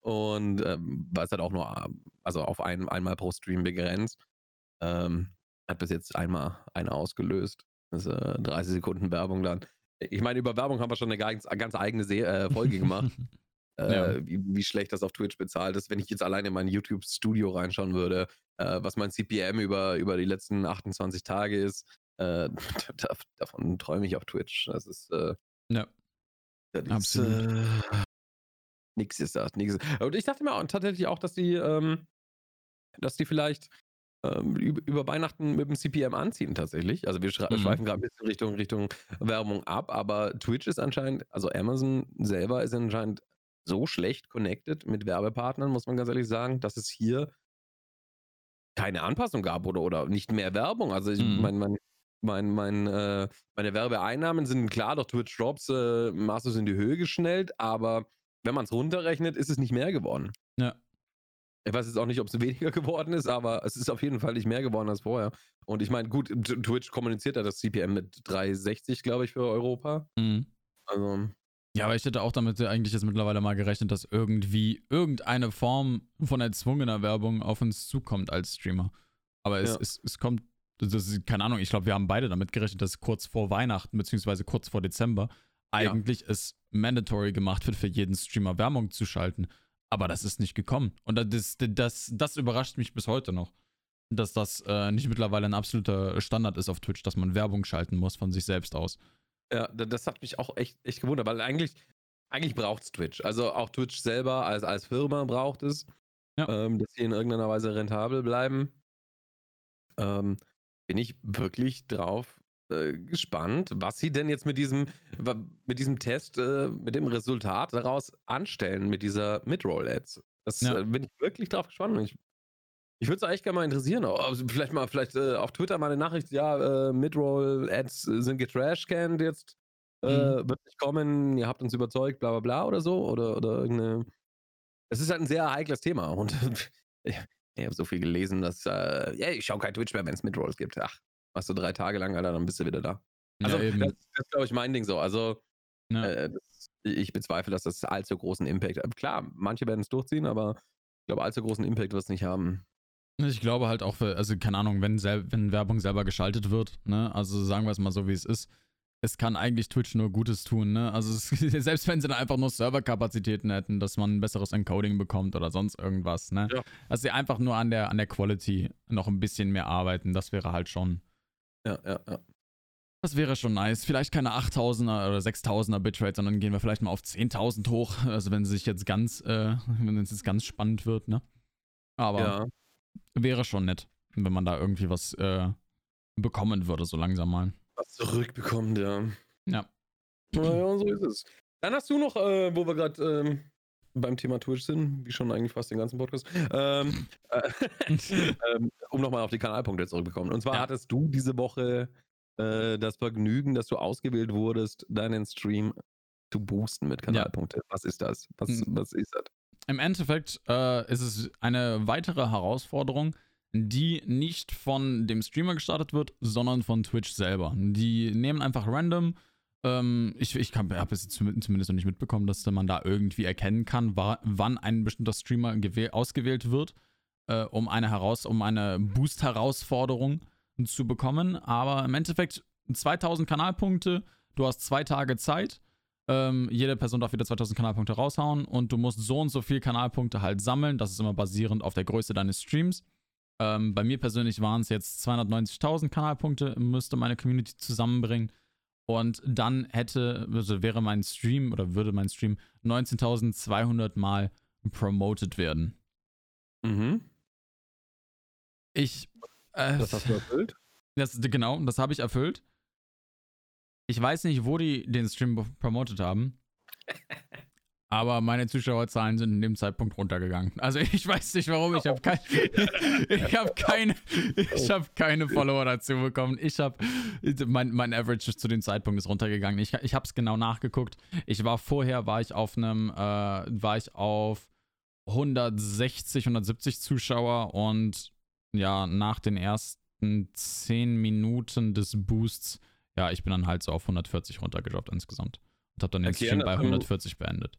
Und ähm, war es halt auch nur, also auf ein, einmal pro Stream begrenzt. Ähm, hat bis jetzt einmal eine ausgelöst. Das ist äh, 30 Sekunden Werbung dann. Ich meine, über Werbung haben wir schon eine ganz, ganz eigene Se äh, Folge gemacht. [laughs] äh, ja. wie, wie, schlecht das auf Twitch bezahlt ist. Wenn ich jetzt alleine in mein YouTube-Studio reinschauen würde, äh, was mein CPM über, über die letzten 28 Tage ist, äh, [laughs] davon träume ich auf Twitch. Das ist. Äh, ja. Das Absolut. Nix ist das, nix. Und ich dachte mir auch, tatsächlich auch, dass die, ähm, dass die vielleicht ähm, über, Weihnachten mit dem CPM anziehen tatsächlich. Also wir mhm. schweifen gerade ein bisschen Richtung, Richtung Werbung ab, aber Twitch ist anscheinend, also Amazon selber ist anscheinend so schlecht connected mit Werbepartnern, muss man ganz ehrlich sagen, dass es hier keine Anpassung gab oder, oder nicht mehr Werbung. Also ich mhm. mein, mein, mein, mein, äh, meine Werbeeinnahmen sind klar durch Twitch Drops äh, maßlos in die Höhe geschnellt, aber wenn man es runterrechnet, ist es nicht mehr geworden. Ja. Ich weiß jetzt auch nicht, ob es [laughs] weniger geworden ist, aber es ist auf jeden Fall nicht mehr geworden als vorher. Und ich meine, gut, Twitch kommuniziert ja das CPM mit 360, glaube ich, für Europa. Mhm. Also. Ja, aber ich hätte auch damit eigentlich jetzt mittlerweile mal gerechnet, dass irgendwie irgendeine Form von erzwungener Werbung auf uns zukommt als Streamer. Aber es, ja. es, es kommt, das ist, keine Ahnung, ich glaube, wir haben beide damit gerechnet, dass kurz vor Weihnachten, beziehungsweise kurz vor Dezember, eigentlich ja. es mandatory gemacht wird, für jeden Streamer Werbung zu schalten. Aber das ist nicht gekommen. Und das, das, das überrascht mich bis heute noch. Dass das äh, nicht mittlerweile ein absoluter Standard ist auf Twitch, dass man Werbung schalten muss von sich selbst aus. Ja, das hat mich auch echt, echt gewundert, weil eigentlich, eigentlich braucht es Twitch. Also auch Twitch selber als, als Firma braucht es, ja. ähm, dass sie in irgendeiner Weise rentabel bleiben. Ähm, bin ich wirklich drauf äh, gespannt, was sie denn jetzt mit diesem, mit diesem Test, äh, mit dem Resultat daraus anstellen, mit dieser Mid-Roll-Ads. Das ja. äh, bin ich wirklich drauf gespannt. Ich, ich würde es echt gerne mal interessieren. Also vielleicht mal, vielleicht äh, auf Twitter mal eine Nachricht, ja, äh, Mid-Roll-Ads sind getrashcanned jetzt. Mhm. Wird nicht kommen, ihr habt uns überzeugt, bla bla bla oder so. Oder, oder irgendeine. Es ist halt ein sehr heikles Thema und [laughs] ich, habe so viel gelesen, dass, äh, ja, ich schaue kein Twitch mehr, wenn es Midrolls gibt. Ach, Machst du drei Tage lang, Alter, dann bist du wieder da. Also, ja, das, das ist, glaube ich, mein Ding so. Also, ja. äh, das, ich bezweifle, dass das allzu großen Impact hat. Klar, manche werden es durchziehen, aber ich glaube, allzu großen Impact wird es nicht haben. Ich glaube halt auch, für, also keine Ahnung, wenn, wenn Werbung selber geschaltet wird, ne, also sagen wir es mal so, wie es ist, es kann eigentlich Twitch nur Gutes tun, ne? Also es, [laughs] selbst wenn sie da einfach nur Serverkapazitäten hätten, dass man ein besseres Encoding bekommt oder sonst irgendwas, ne? Ja. Dass sie einfach nur an der, an der Quality noch ein bisschen mehr arbeiten, das wäre halt schon ja, ja, ja. Das wäre schon nice. Vielleicht keine 8000er oder 6000er Bitrate, sondern gehen wir vielleicht mal auf 10.000 hoch. Also wenn es sich jetzt ganz, äh, wenn es jetzt ganz spannend wird, ne? Aber Ja. wäre schon nett, wenn man da irgendwie was äh, bekommen würde, so langsam mal. Was zurückbekommt, ja. Ja. Naja, so ist es. Dann hast du noch, äh, wo wir gerade ähm, beim Thema Twitch sind, wie schon eigentlich fast den ganzen Podcast, ähm, äh, [laughs] ähm, um nochmal auf die Kanalpunkte zurückzukommen. Und zwar Ja. hattest du diese Woche äh, das Vergnügen, dass du ausgewählt wurdest, deinen Stream zu boosten mit Kanalpunkte. Was ist das? Was, Mhm. was ist das? Im Endeffekt äh, ist es eine weitere Herausforderung, die nicht von dem Streamer gestartet wird, sondern von Twitch selber. Die nehmen einfach random. Ähm, ich ich habe es zum- zumindest noch nicht mitbekommen, dass man da irgendwie erkennen kann, wa- wann ein bestimmter Streamer gewäh- ausgewählt wird, äh, um eine, heraus um eine Boost-Herausforderung zu bekommen. Aber im Endeffekt 2000 Kanalpunkte, du hast zwei Tage Zeit. Ähm, jede Person darf wieder 2000 Kanalpunkte raushauen und du musst so und so viel Kanalpunkte halt sammeln. Das ist immer basierend auf der Größe deines Streams. Ähm, bei mir persönlich waren es jetzt 290.000 Kanalpunkte, müsste meine Community zusammenbringen. Und dann hätte, also wäre mein Stream oder würde mein Stream 19.200 Mal promoted werden. Mhm. Ich. Äh, Das hast du erfüllt? Das, genau, das habe ich erfüllt. Ich weiß nicht, wo die den Stream promotet haben. [laughs] Aber meine Zuschauerzahlen sind in dem Zeitpunkt runtergegangen. Also ich weiß nicht warum. Ich habe kein, [laughs] ich habe keine, ich habe keine Follower dazu bekommen. Ich habe mein, mein Average zu dem Zeitpunkt ist runtergegangen. Ich, ich habe es genau nachgeguckt. Ich war vorher war ich auf einem, äh, war ich auf 160, 170 Zuschauer und ja nach den ersten 10 Minuten des Boosts, ja ich bin dann halt so auf 140 runtergedroppt insgesamt und habe dann den Okay, Stream bei dann- 140 beendet.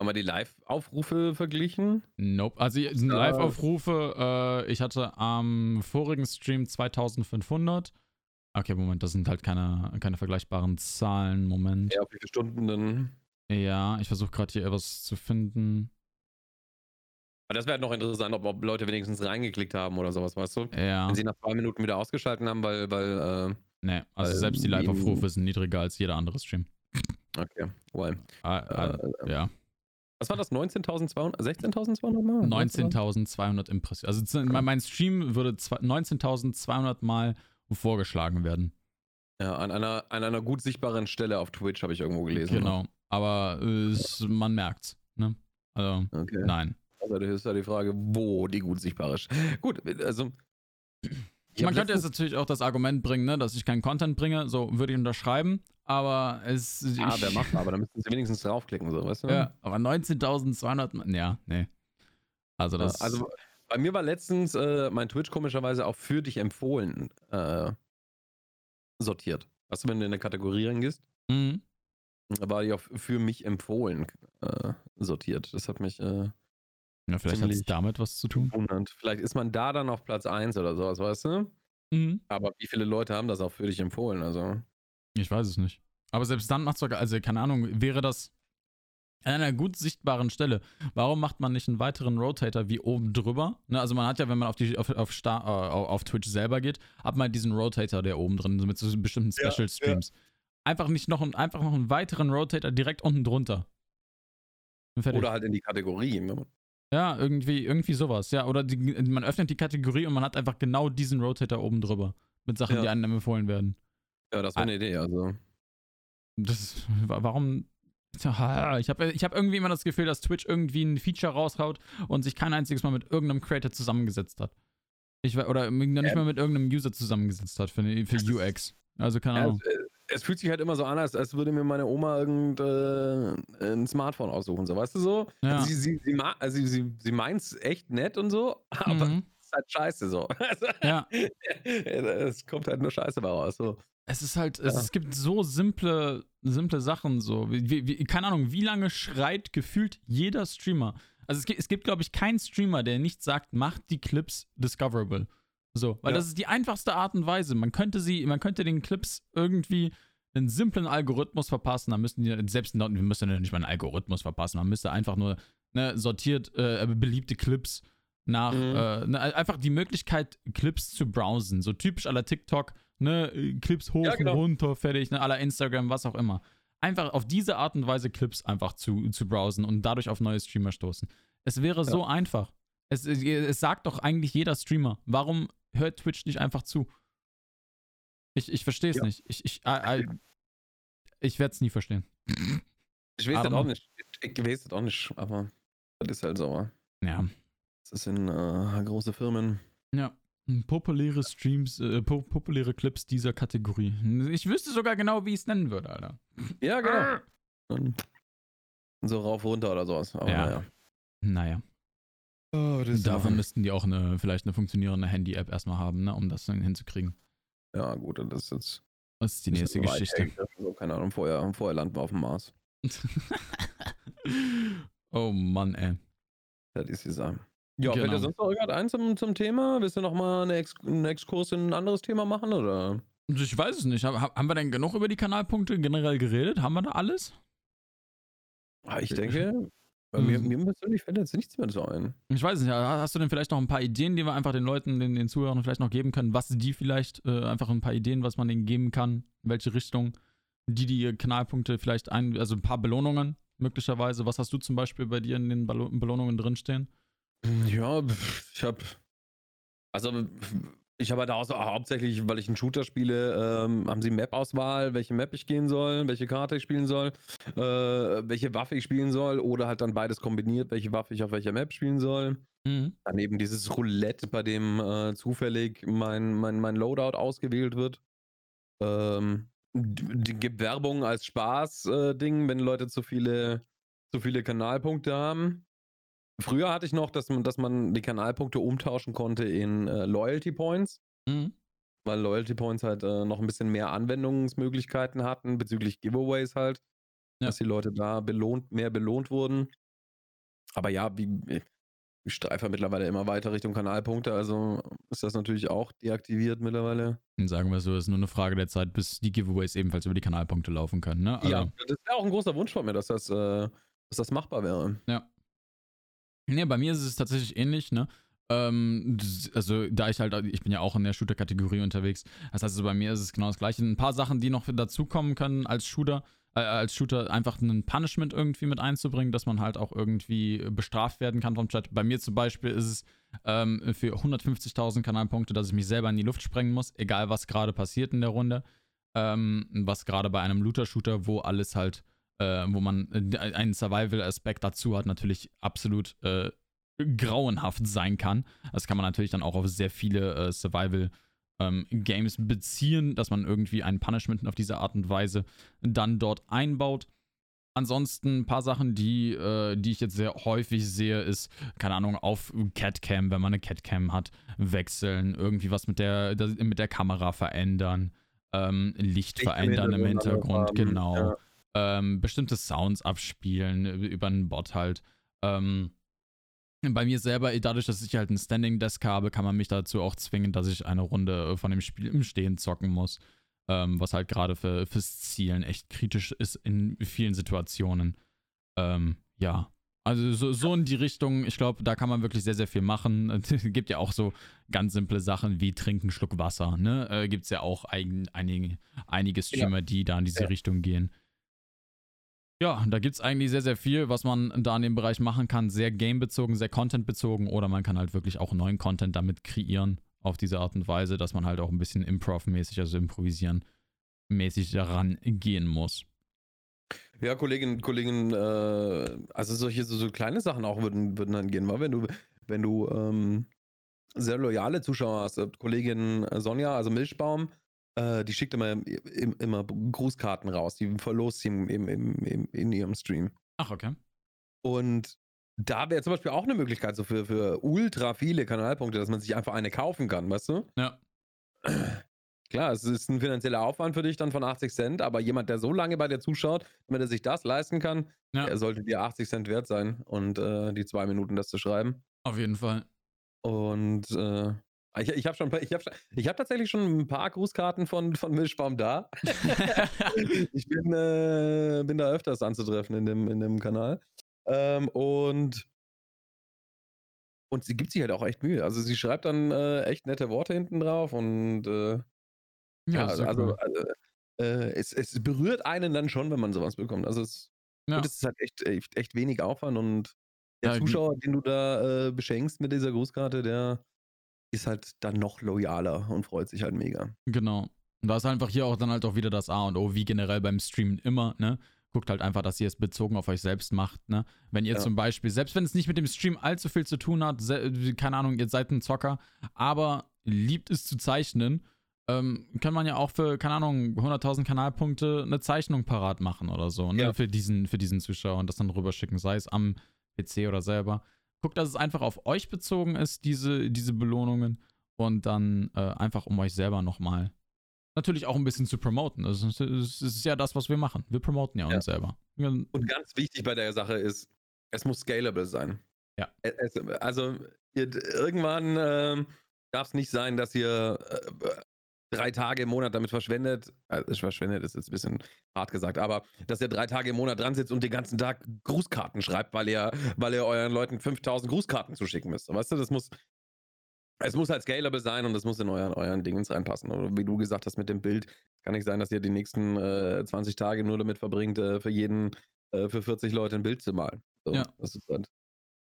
Haben wir die Live-Aufrufe verglichen? Nope. Also. Live-Aufrufe, äh, ich hatte am vorigen Stream 2500. Okay, Moment, das sind halt keine, keine vergleichbaren Zahlen. Moment. Ja, auf wie viele Stunden dann? Ja, ich versuche gerade hier etwas zu finden. Aber das wäre halt noch interessant, ob, ob Leute wenigstens reingeklickt haben oder sowas, weißt du? Ja, Wenn sie nach zwei Minuten wieder ausgeschalten haben, weil, weil, ne, also weil selbst die Live-Aufrufe sind niedriger als jeder andere Stream. äh, okay, well. Ah, Äh, ja, was war das? 19.200? 16.200 Mal? 19.200 Impressionen. Also z- mein- Stream würde zwei- 19.200 Mal vorgeschlagen werden. Ja, an einer, an einer gut sichtbaren Stelle auf Twitch habe ich irgendwo gelesen. Genau. Aber äh, es, man merkt's. Ne? Also, Okay. nein. Also das ist ja die Frage, wo die gut sichtbar ist. Gut, also. Man könnte jetzt natürlich auch das Argument bringen, ne, dass ich keinen Content bringe, so würde ich unterschreiben, aber es. Ah, wer macht, aber da müssten sie wenigstens draufklicken, so, weißt du? Ja, aber 19.200, Ma- ja, nee. Also das. Also bei mir war letztens äh, mein Twitch komischerweise auch für dich empfohlen äh, sortiert. Weißt du, wenn du in eine Kategorie reingehst, Mhm. war die auch für mich empfohlen äh, sortiert. Das hat mich äh, ja, vielleicht hat es damit was zu tun. gewundert. Vielleicht ist man da dann auf Platz 1 oder sowas, weißt du? Mhm. Aber wie viele Leute haben das auch für dich empfohlen? Also, Ich weiß es nicht. Aber selbst dann macht es sogar, also keine Ahnung, wäre das an einer gut sichtbaren Stelle. Warum macht man nicht einen weiteren Rotator wie oben drüber? Ne, also man hat ja, wenn man auf die auf, auf, Star, äh, auf Twitch selber geht, hat man diesen Rotator, der oben drin ist, mit so bestimmten Ja, Special Streams. Einfach nicht noch einen, einfach noch einen weiteren Rotator direkt unten drunter. Oder halt in die Kategorie. man- Ja, irgendwie, irgendwie sowas. Ja, oder die, man öffnet die Kategorie und man hat einfach genau diesen Rotator oben drüber. Mit Sachen, Ja. die einem empfohlen werden. Ja, das wäre eine Idee. Also, Das, [laughs] wa- warum? Ich habe ich hab irgendwie immer das Gefühl, dass Twitch irgendwie ein Feature raushaut und sich kein einziges Mal mit irgendeinem Creator zusammengesetzt hat. Ich, oder noch nicht mal mit irgendeinem User zusammengesetzt hat für, für UX. Also keine Ahnung. äh, es fühlt sich halt immer so an, als, als würde mir meine Oma irgendein äh, ein Smartphone aussuchen. So, weißt du so? Ja. Also sie, sie, sie, also sie, sie, sie meint es echt nett und so, [laughs] aber Mhm. es ist halt scheiße so. [laughs] Also, Ja, [laughs] es kommt halt nur Scheiße bei raus. So. es ist halt, es, Ja. es gibt so simple, simple Sachen so. Wie, wie, keine Ahnung, wie lange schreit gefühlt jeder Streamer? Also es gibt, es gibt glaube ich, keinen Streamer, der nicht sagt, macht die Clips discoverable. So, weil Ja. das ist die einfachste Art und Weise. Man könnte sie, man könnte den Clips irgendwie einen simplen Algorithmus verpassen. Dann müssten die, selbst wir müssen ja nicht mal einen Algorithmus verpassen. Man müsste einfach nur ne, sortiert äh, beliebte Clips nach, Mhm. äh, ne, einfach die Möglichkeit, Clips zu browsen. So typisch aller TikTok, ne, Clips hoch Ja, genau. und runter, fertig, ne, aller Instagram, was auch immer. Einfach auf diese Art und Weise Clips einfach zu, zu browsen und dadurch auf neue Streamer stoßen. Es wäre so einfach. Es, es sagt doch eigentlich jeder Streamer. Warum hört Twitch nicht einfach zu? Ich, ich verstehe es ja. nicht. Ich, ich, I, I, ich werde es nie verstehen. Ich weiß das auch nicht. Ich, ich weiß das auch nicht, aber das ist halt so. Ja. Das sind äh, große Firmen. Ja. Populäre Streams, äh, populäre Clips dieser Kategorie. Ich wüsste sogar genau, wie ich es nennen würde, Alter. Ja, genau. Und so rauf runter oder sowas. Aber ja. naja. Naja. Oh, Dafür müssten die auch eine, vielleicht eine funktionierende Handy-App erstmal haben, ne, um das dann hinzukriegen. Ja, gut, das ist jetzt. Das ist die nächste Geschichte. So, keine Ahnung, vorher, vorher landen wir auf dem Mars. [laughs] oh Mann, ey. Das ist die Sache. Ja, genau. fällt dir sonst noch irgendwas zum, zum Thema? Willst du nochmal eine Ex einen Exkurs in ein anderes Thema machen, oder? Ich weiß es nicht. Haben wir denn genug über die Kanalpunkte generell geredet? Haben wir da alles? Ah, ich denke, mir, mir persönlich fällt jetzt nichts mehr so ein. Ich weiß nicht, hast du denn vielleicht noch ein paar Ideen, die wir einfach den Leuten, den, den Zuhörern vielleicht noch geben können? Was die vielleicht, äh, einfach ein paar Ideen, was man denen geben kann? In welche Richtung? Die, die Kanalpunkte vielleicht ein, also ein paar Belohnungen möglicherweise. Was hast du zum Beispiel bei dir in den Belohnungen drinstehen? Ja, ich habe, also ich habe halt auch so, hauptsächlich, weil ich einen Shooter spiele, ähm, haben sie Map-Auswahl, welche Map ich gehen soll, welche Karte ich spielen soll, äh, welche Waffe ich spielen soll oder halt dann beides kombiniert, welche Waffe ich auf welcher Map spielen soll. Mhm. Dann eben dieses Roulette, bei dem äh, zufällig mein, mein, mein Loadout ausgewählt wird. Ähm, gibt Werbung als Spaß-Ding, äh, wenn Leute zu viele, zu viele Kanalpunkte haben. Früher hatte ich noch, dass man, dass man die Kanalpunkte umtauschen konnte in äh, Loyalty Points. Mhm. Weil Loyalty Points halt äh, noch ein bisschen mehr Anwendungsmöglichkeiten hatten, bezüglich Giveaways halt. Ja. Dass die Leute da belohnt, mehr belohnt wurden. Aber ja, wie, ich streife mittlerweile immer weiter Richtung Kanalpunkte, also ist das natürlich auch deaktiviert mittlerweile. Sagen wir so, es ist nur eine Frage der Zeit, bis die Giveaways ebenfalls über die Kanalpunkte laufen können, ne? Also, ja, das wäre auch ein großer Wunsch von mir, dass das, äh, dass das machbar wäre. Ja. Nee, bei mir ist es tatsächlich ähnlich, ne? Ähm, also, da ich halt, ich bin ja auch in der Shooter-Kategorie unterwegs. Das heißt, also bei mir ist es genau das Gleiche. Ein paar Sachen, die noch dazukommen können als Shooter, äh, als Shooter einfach ein Punishment irgendwie mit einzubringen, dass man halt auch irgendwie bestraft werden kann vom Chat. Bei mir zum Beispiel ist es ähm, für 150.000 Kanalpunkte, dass ich mich selber in die Luft sprengen muss, egal was gerade passiert in der Runde. Ähm, was gerade bei einem Looter-Shooter, wo alles halt äh, wo man äh, einen Survival-Aspekt dazu hat, natürlich absolut äh, grauenhaft sein kann. Das kann man natürlich dann auch auf sehr viele äh, Survival-Games ähm, beziehen, dass man irgendwie ein Punishment auf diese Art und Weise dann dort einbaut. Ansonsten ein paar Sachen, die, äh, die ich jetzt sehr häufig sehe, ist, keine Ahnung, auf Catcam, wenn man eine Catcam hat, wechseln, irgendwie was mit der, mit der Kamera verändern, ähm, Licht, Licht verändern im Hintergrund, genau. Ja ähm, bestimmte Sounds abspielen über einen Bot halt. Ähm, bei mir selber, dadurch, dass ich halt ein Standing Desk habe, kann man mich dazu auch zwingen, dass ich eine Runde von dem Spiel im Stehen zocken muss. Ähm, was halt gerade für, fürs Zielen echt kritisch ist in vielen Situationen. Ähm, ja. Also so, so, in die Richtung, ich glaube, da kann man wirklich sehr, sehr viel machen. [laughs] Es gibt ja auch so ganz simple Sachen wie trinken einen Schluck Wasser, ne? Äh, gibt es ja auch ein, einige, einige Streamer, ja. die da in diese ja. Richtung gehen. Ja, da gibt es eigentlich sehr, sehr viel, was man da in dem Bereich machen kann. Sehr gamebezogen, sehr contentbezogen oder man kann halt wirklich auch neuen Content damit kreieren auf diese Art und Weise, dass man halt auch ein bisschen Improv-mäßig, also improvisieren mäßig daran gehen muss. Ja, Kolleginnen, Kollegen, äh, also solche so, so, kleine Sachen auch würden, würden dann gehen, weil wenn du, wenn du ähm, sehr loyale Zuschauer hast, Kollegin Sonja, also Milchbaum, äh, die schickt immer, immer Grußkarten raus. Die verlost sie im, im, im, in ihrem Stream. Ach, okay. Und da wäre zum Beispiel auch eine Möglichkeit, so für, für ultra viele Kanalpunkte, dass man sich einfach eine kaufen kann, weißt du? Ja. [clears throat] Klar, es ist ein finanzieller Aufwand für dich dann von 80 Cent, aber jemand, der so lange bei dir zuschaut, wenn er sich das leisten kann, ja. er sollte dir 80 Cent wert sein und äh, die zwei Minuten das zu schreiben. Auf jeden Fall. Und äh, ich, ich habe schon, ich habe ich hab tatsächlich schon ein paar Grußkarten von, von Milchbaum da. [laughs] ich bin, äh, bin da öfters anzutreffen in dem, in dem Kanal. Ähm, und, und sie gibt sich halt auch echt Mühe. Also sie schreibt dann äh, echt nette Worte hinten drauf und äh, ja, also, also, also äh, es, es berührt einen dann schon, wenn man sowas bekommt. Also es, ja. es ist halt echt, echt, echt wenig Aufwand und der Zuschauer, den du da äh, beschenkst mit dieser Grußkarte, der ist halt dann noch loyaler und freut sich halt mega. Genau. Und da ist einfach hier auch dann halt auch wieder das A und O, wie generell beim Streamen immer, ne? Guckt halt einfach, dass ihr es bezogen auf euch selbst macht, ne? Wenn ihr ja. zum Beispiel, selbst wenn es nicht mit dem Stream allzu viel zu tun hat, keine Ahnung, ihr seid ein Zocker, aber liebt es zu zeichnen, ähm, kann man ja auch für, keine Ahnung, 100.000 Kanalpunkte eine Zeichnung parat machen oder so, ne? Ja. Für, diesen, für diesen Zuschauer und das dann rüberschicken, sei es am PC oder selber. Guckt, dass es einfach auf euch bezogen ist, diese, diese Belohnungen. Und dann äh, einfach um euch selber nochmal natürlich auch ein bisschen zu promoten. Das ist, das ist, ja das, was wir machen. Wir promoten ja, ja. uns selber. Und ganz wichtig bei der Sache ist, es muss scalable sein. Ja. Es, also irgendwann äh, darf es nicht sein, dass ihr äh, drei Tage im Monat damit verschwendet, also verschwendet ist jetzt ein bisschen hart gesagt, aber dass ihr drei Tage im Monat dran sitzt und den ganzen Tag Grußkarten schreibt, weil ihr, weil ihr euren Leuten 5000 Grußkarten zuschicken müsst. Weißt du, das muss, es muss halt scalable sein und das muss in euren, euren Dingens reinpassen. Oder wie du gesagt hast mit dem Bild, kann nicht sein, dass ihr die nächsten äh, 20 Tage nur damit verbringt, äh, für jeden, äh, für 40 Leute ein Bild zu malen. So, ja. Das ist halt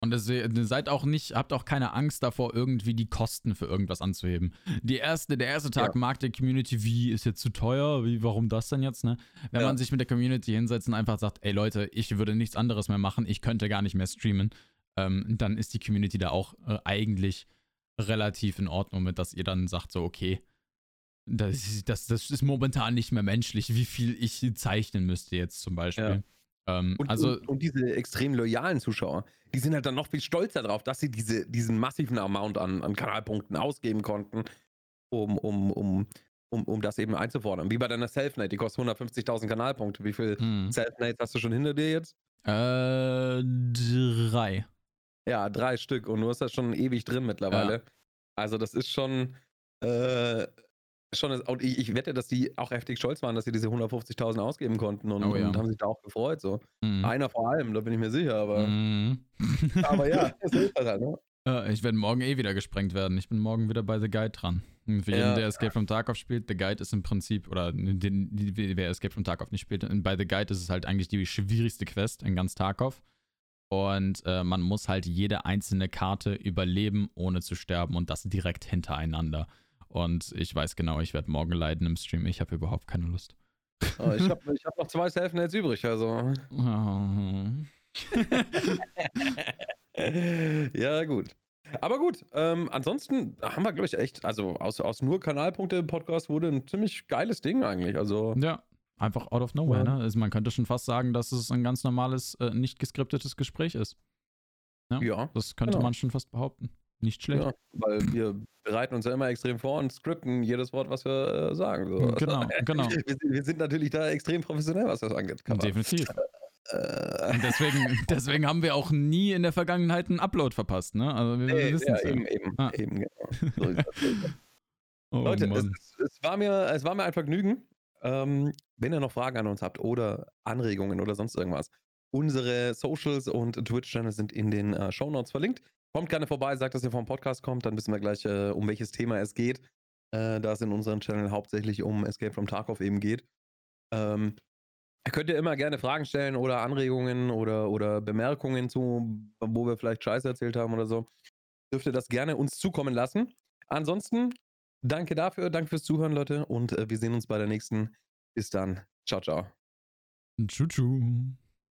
und seid auch nicht, habt auch keine Angst davor, irgendwie die Kosten für irgendwas anzuheben. Die erste, der erste Tag ja. mag der Community, wie ist jetzt zu teuer, wie, warum das denn jetzt, ne? Wenn ja. man sich mit der Community hinsetzt und einfach sagt, ey Leute, ich würde nichts anderes mehr machen, ich könnte gar nicht mehr streamen, ähm, dann ist die Community da auch äh, eigentlich relativ in Ordnung mit, dass ihr dann sagt, so, okay, das, das, das ist momentan nicht mehr menschlich, wie viel ich zeichnen müsste jetzt zum Beispiel. Ja. Ähm, und, also, und, und, diese extrem loyalen Zuschauer, die sind halt dann noch viel stolzer darauf, dass sie diese, diesen massiven Amount an, an Kanalpunkten ausgeben konnten, um, um, um, um, um das eben einzufordern. Wie bei deiner Selfnate, die kostet 150.000 Kanalpunkte. Wie viel hm. Selfnates hast du schon hinter dir jetzt? Äh, drei. Ja, drei Stück. Und du hast das schon ewig drin mittlerweile. Ja. Also, das ist schon. Äh, schon, und ich, ich, wette, dass die auch heftig stolz waren, dass sie diese 150.000 ausgeben konnten und, oh, ja. und, haben sich da auch gefreut. So. Mhm. Einer vor allem, da bin ich mir sicher, aber. Mhm. [laughs] aber ja, [laughs] das ist halt, ne? Ich werde morgen eh wieder gesprengt werden. Ich bin morgen wieder bei The Guide dran. Für jeden, ja. der Escape from Tarkov spielt, The Guide ist im Prinzip, oder den, wer Escape from Tarkov nicht spielt, bei The Guide ist es halt eigentlich die schwierigste Quest in ganz Tarkov. Und äh, man muss halt jede einzelne Karte überleben, ohne zu sterben und das direkt hintereinander. Und ich weiß genau, ich werde morgen leiden im Stream. Ich habe überhaupt keine Lust. Oh, ich habe hab noch zwei Selfnates übrig, also. Oh. ja, gut. Aber gut, ähm, ansonsten haben wir, glaube ich, echt, also aus, aus nur Kanalpunkte im Podcast wurde ein ziemlich geiles Ding eigentlich. Also. Ja, einfach out of nowhere, ja. ne? Also man könnte schon fast sagen, dass es ein ganz normales, äh, nicht geskriptetes Gespräch ist. Ja. ja das könnte genau. man schon fast behaupten. Nicht schlecht. Ja, weil wir bereiten uns ja immer extrem vor und skripten jedes Wort, was wir äh, sagen. So. Genau, [laughs] genau. Wir, wir, sind natürlich da extrem professionell, was das angeht. Definitiv. [laughs] Äh, deswegen, [laughs] deswegen haben wir auch nie in der Vergangenheit einen Upload verpasst, ne? Also wir, nee, wissen es ja. Eben, eben, ah. eben, genau. oh, Leute, es, es, war mir, es war mir ein Vergnügen. Ähm, wenn ihr noch Fragen an uns habt oder Anregungen oder sonst irgendwas, unsere Socials und Twitch-Channel sind in den äh, Show Notes verlinkt. Kommt gerne vorbei, sagt, dass ihr vom Podcast kommt, dann wissen wir gleich, äh, um welches Thema es geht. Äh, da es in unserem Channel hauptsächlich um Escape from Tarkov eben geht. Ähm, könnt ihr immer gerne Fragen stellen oder Anregungen oder, oder Bemerkungen zu, wo wir vielleicht Scheiße erzählt haben oder so. Dürft ihr das gerne uns zukommen lassen. Ansonsten, danke dafür, danke fürs Zuhören, Leute, und äh, wir sehen uns bei der nächsten. Bis dann. Ciao, ciao. Tschüss.